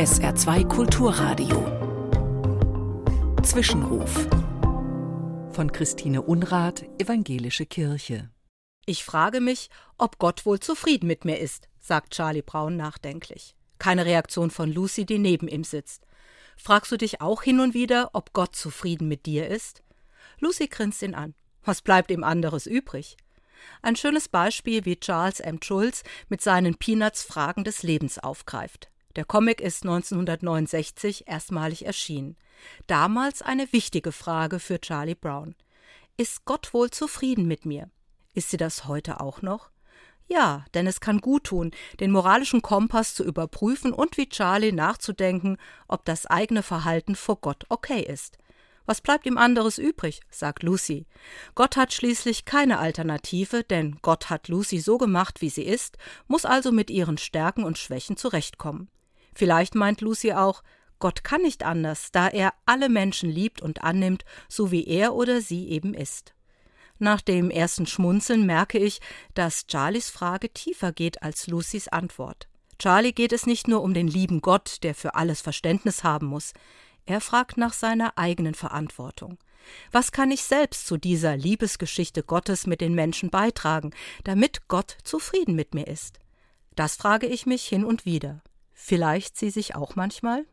SR2 Kulturradio. Zwischenruf. Von Christine Unrath, Evangelische Kirche. Ich frage mich, ob Gott wohl zufrieden mit mir ist, sagt Charlie Brown nachdenklich. Keine Reaktion von Lucy, die neben ihm sitzt. Fragst du dich auch hin und wieder, ob Gott zufrieden mit dir ist? Lucy grinst ihn an. Was bleibt ihm anderes übrig? Ein schönes Beispiel, wie Charles M. Schulz mit seinen Peanuts Fragen des Lebens aufgreift. Der Comic ist 1969 erstmalig erschienen. Damals eine wichtige Frage für Charlie Brown. Ist Gott wohl zufrieden mit mir? Ist sie das heute auch noch? Ja, denn es kann gut tun, den moralischen Kompass zu überprüfen und wie Charlie nachzudenken, ob das eigene Verhalten vor Gott okay ist. Was bleibt ihm anderes übrig? sagt Lucy. Gott hat schließlich keine Alternative, denn Gott hat Lucy so gemacht, wie sie ist, muss also mit ihren Stärken und Schwächen zurechtkommen. Vielleicht meint Lucy auch, Gott kann nicht anders, da er alle Menschen liebt und annimmt, so wie er oder sie eben ist. Nach dem ersten Schmunzeln merke ich, dass Charlies Frage tiefer geht als Lucys Antwort. Charlie geht es nicht nur um den lieben Gott, der für alles Verständnis haben muss. Er fragt nach seiner eigenen Verantwortung. Was kann ich selbst zu dieser Liebesgeschichte Gottes mit den Menschen beitragen, damit Gott zufrieden mit mir ist? Das frage ich mich hin und wieder. Vielleicht Sie sich auch manchmal?